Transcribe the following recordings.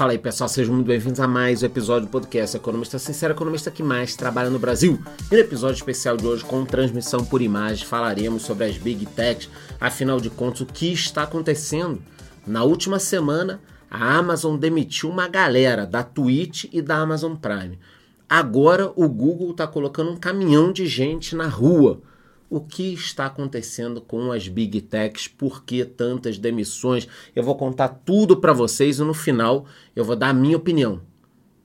Fala aí pessoal, sejam muito bem-vindos a mais um episódio do podcast Economista Sincero, economista que mais trabalha no Brasil. E no episódio especial de hoje, com transmissão por imagem, falaremos sobre as Big Techs, afinal de contas, o que está acontecendo. Na última semana, a Amazon demitiu uma galera da Twitch e da Amazon Prime. Agora o Google está colocando um caminhão de gente na rua o que está acontecendo com as big techs, por que tantas demissões. Eu vou contar tudo para vocês e no final eu vou dar a minha opinião.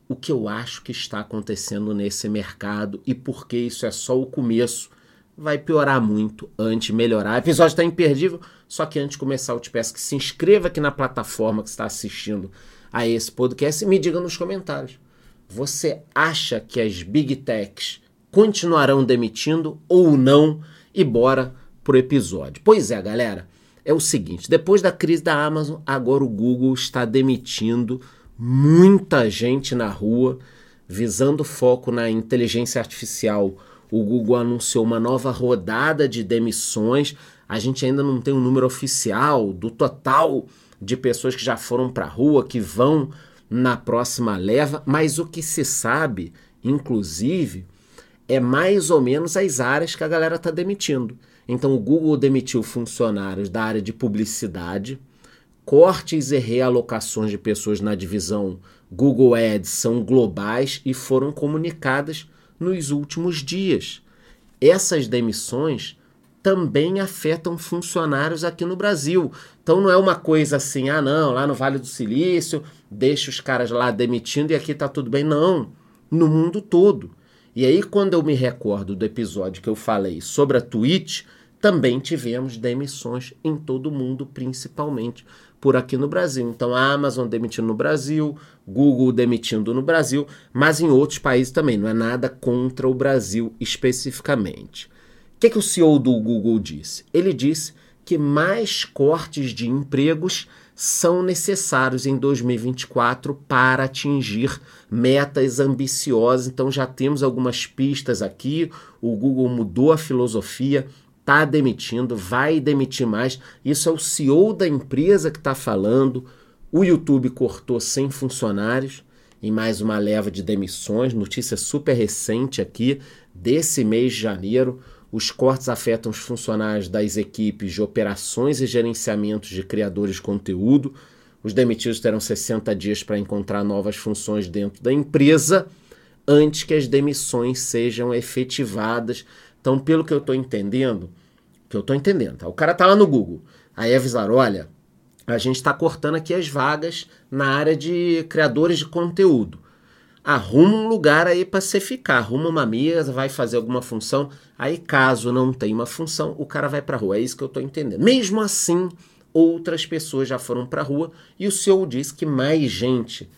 O que eu acho que está acontecendo nesse mercado e por que isso é só o começo. Vai piorar muito antes de melhorar. O episódio está imperdível, só que antes de começar eu te peço que se inscreva aqui na plataforma que está assistindo a esse podcast e me diga nos comentários. Você acha que as big techs continuarão demitindo ou não? E bora pro episódio. Pois é, galera, é o seguinte: depois da crise da Amazon, agora o Google está demitindo muita gente na rua, visando foco na inteligência artificial. O Google anunciou uma nova rodada de demissões. A gente ainda não tem um número oficial do total de pessoas que já foram para a rua, que vão na próxima leva, mas o que se sabe, inclusive, é mais ou menos as áreas que a galera está demitindo. Então o Google demitiu funcionários da área de publicidade, cortes e realocações de pessoas na divisão Google Ads são globais e foram comunicadas nos últimos dias. Essas demissões também afetam funcionários aqui no Brasil. Então não é uma coisa assim, ah não, lá no Vale do Silício, deixa os caras lá demitindo e aqui está tudo bem. Não, no mundo todo. E aí, quando eu me recordo do episódio que eu falei sobre a Twitch, também tivemos demissões em todo o mundo, principalmente por aqui no Brasil. Então, a Amazon demitindo no Brasil, Google demitindo no Brasil, mas em outros países também. Não é nada contra o Brasil especificamente. O que, que o CEO do Google disse? Ele disse que mais cortes de empregos são necessários em 2024 para atingir metas ambiciosas. Então já temos algumas pistas aqui. O Google mudou a filosofia, está demitindo, vai demitir mais. Isso é o CEO da empresa que está falando. O YouTube cortou 100 funcionários em mais uma leva de demissões. Notícia super recente aqui desse mês de janeiro. Os cortes afetam os funcionários das equipes de operações e gerenciamento de criadores de conteúdo. Os demitidos terão 60 dias para encontrar novas funções dentro da empresa antes que as demissões sejam efetivadas. Então, pelo que eu estou entendendo, que eu estou entendendo, tá? o cara está lá no Google, aí avisaram, olha, a gente está cortando aqui as vagas na área de criadores de conteúdo arruma um lugar aí para você ficar, arruma uma mesa, vai fazer alguma função. Aí, caso não tenha uma função, o cara vai para rua. É isso que eu estou entendendo. Mesmo assim, outras pessoas já foram para rua e o senhor diz que mais gente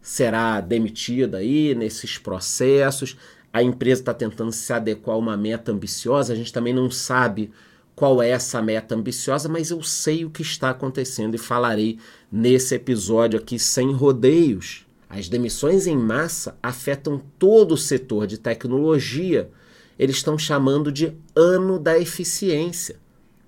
será demitida aí nesses processos. A empresa está tentando se adequar a uma meta ambiciosa. A gente também não sabe qual é essa meta ambiciosa, mas eu sei o que está acontecendo e falarei nesse episódio aqui sem rodeios. As demissões em massa afetam todo o setor de tecnologia. Eles estão chamando de ano da eficiência.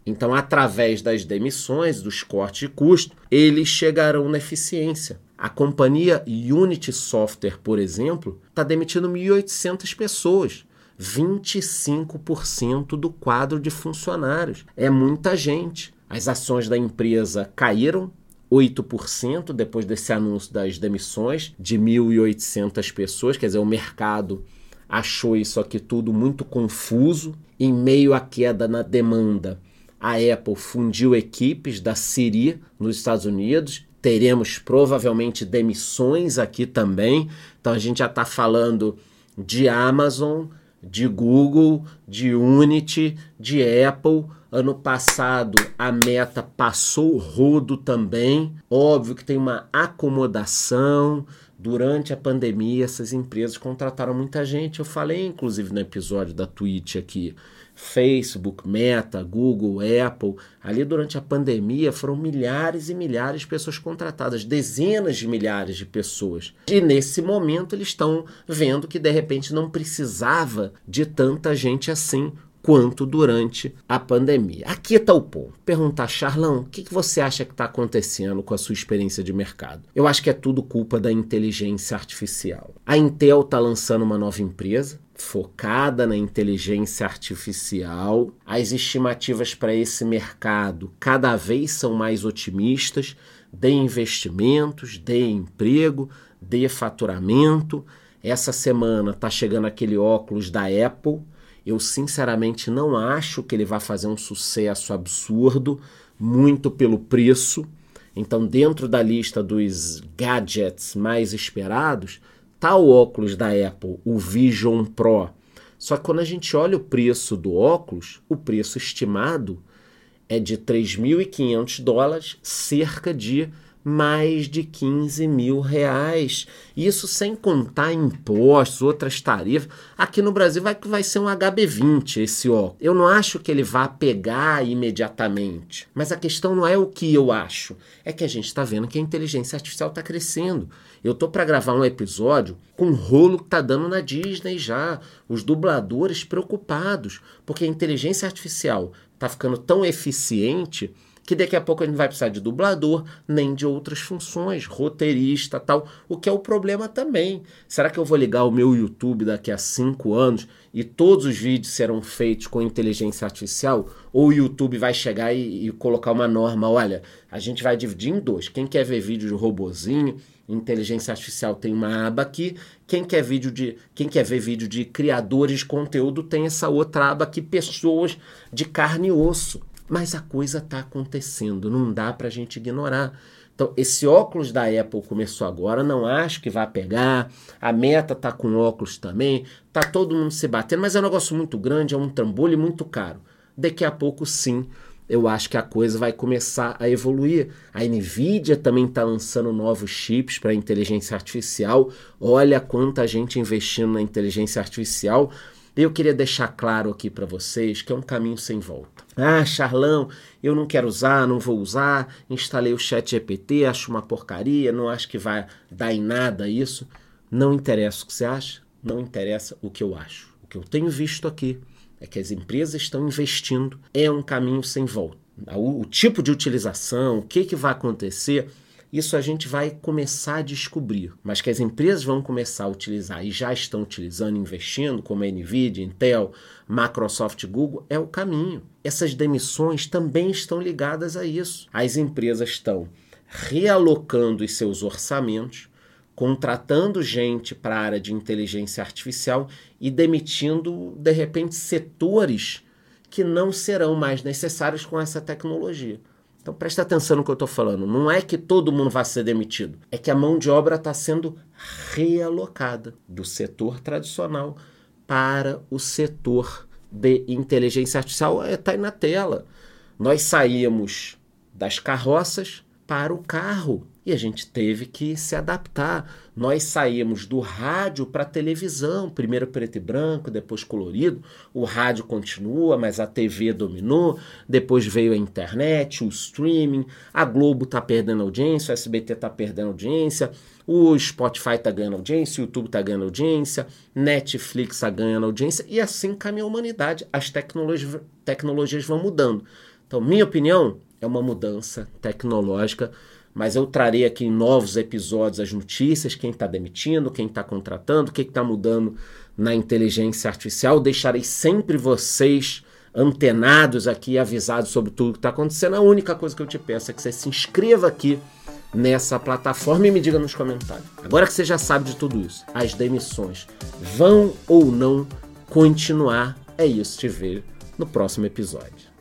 Então, através das demissões, dos cortes de custo, eles chegarão na eficiência. A companhia Unity Software, por exemplo, está demitindo 1.800 pessoas. 25% do quadro de funcionários. É muita gente. As ações da empresa caíram 8% depois desse anúncio das demissões de 1.800 pessoas, quer dizer, o mercado achou isso aqui tudo muito confuso. Em meio à queda na demanda, a Apple fundiu equipes da Siri nos Estados Unidos. Teremos provavelmente demissões aqui também. Então a gente já está falando de Amazon, de Google, de Unity, de Apple Ano passado a meta passou rodo também. Óbvio que tem uma acomodação. Durante a pandemia, essas empresas contrataram muita gente. Eu falei, inclusive, no episódio da Twitch aqui. Facebook, Meta, Google, Apple. Ali durante a pandemia foram milhares e milhares de pessoas contratadas, dezenas de milhares de pessoas. E nesse momento eles estão vendo que de repente não precisava de tanta gente assim quanto durante a pandemia. Aqui está o ponto. Perguntar, Charlão, o que, que você acha que está acontecendo com a sua experiência de mercado? Eu acho que é tudo culpa da inteligência artificial. A Intel está lançando uma nova empresa focada na inteligência artificial. As estimativas para esse mercado cada vez são mais otimistas de investimentos, de emprego, de faturamento. Essa semana está chegando aquele óculos da Apple eu sinceramente não acho que ele vai fazer um sucesso absurdo, muito pelo preço. Então, dentro da lista dos gadgets mais esperados, tá o óculos da Apple, o Vision Pro. Só que quando a gente olha o preço do óculos, o preço estimado é de 3.500 dólares, cerca de mais de 15 mil reais. Isso sem contar impostos, outras tarifas. Aqui no Brasil vai, vai ser um HB20 esse óculos. Eu não acho que ele vá pegar imediatamente. Mas a questão não é o que eu acho. É que a gente está vendo que a inteligência artificial está crescendo. Eu tô para gravar um episódio com o rolo que tá dando na Disney já. Os dubladores preocupados. Porque a inteligência artificial está ficando tão eficiente que daqui a pouco a gente não vai precisar de dublador, nem de outras funções, roteirista tal, o que é o problema também. Será que eu vou ligar o meu YouTube daqui a cinco anos e todos os vídeos serão feitos com inteligência artificial? Ou o YouTube vai chegar e, e colocar uma norma, olha, a gente vai dividir em dois. Quem quer ver vídeo de robozinho, inteligência artificial tem uma aba aqui. Quem quer vídeo de, quem quer ver vídeo de criadores de conteúdo tem essa outra aba aqui, pessoas de carne e osso. Mas a coisa está acontecendo, não dá para a gente ignorar. Então, esse óculos da Apple começou agora, não acho que vai pegar. A Meta tá com óculos também, tá todo mundo se batendo, mas é um negócio muito grande, é um trambolho muito caro. Daqui a pouco, sim, eu acho que a coisa vai começar a evoluir. A Nvidia também está lançando novos chips para inteligência artificial. Olha quanta gente investindo na inteligência artificial. Eu queria deixar claro aqui para vocês que é um caminho sem volta. Ah, Charlão, eu não quero usar, não vou usar, instalei o chat GPT, acho uma porcaria, não acho que vai dar em nada isso. Não interessa o que você acha, não interessa o que eu acho. O que eu tenho visto aqui é que as empresas estão investindo, é um caminho sem volta. O, o tipo de utilização, o que, que vai acontecer, isso a gente vai começar a descobrir, mas que as empresas vão começar a utilizar e já estão utilizando, investindo, como a Nvidia, Intel, Microsoft, Google, é o caminho. Essas demissões também estão ligadas a isso. As empresas estão realocando os seus orçamentos, contratando gente para a área de inteligência artificial e demitindo, de repente, setores que não serão mais necessários com essa tecnologia. Então presta atenção no que eu estou falando. Não é que todo mundo vai ser demitido, é que a mão de obra está sendo realocada do setor tradicional para o setor de inteligência artificial. Está é, aí na tela. Nós saímos das carroças para o carro e a gente teve que se adaptar. Nós saímos do rádio para a televisão, primeiro preto e branco, depois colorido. O rádio continua, mas a TV dominou. Depois veio a internet, o streaming. A Globo está perdendo audiência, o SBT está perdendo audiência. O Spotify está ganhando audiência, o YouTube está ganhando audiência, Netflix está ganhando audiência. E assim caminha a humanidade. As tecnologias, tecnologias vão mudando. Então, minha opinião é uma mudança tecnológica mas eu trarei aqui em novos episódios as notícias, quem está demitindo, quem está contratando, o que está mudando na inteligência artificial. Deixarei sempre vocês antenados aqui, avisados sobre tudo que está acontecendo. A única coisa que eu te peço é que você se inscreva aqui nessa plataforma e me diga nos comentários. Agora que você já sabe de tudo isso, as demissões vão ou não continuar? É isso, te ver no próximo episódio.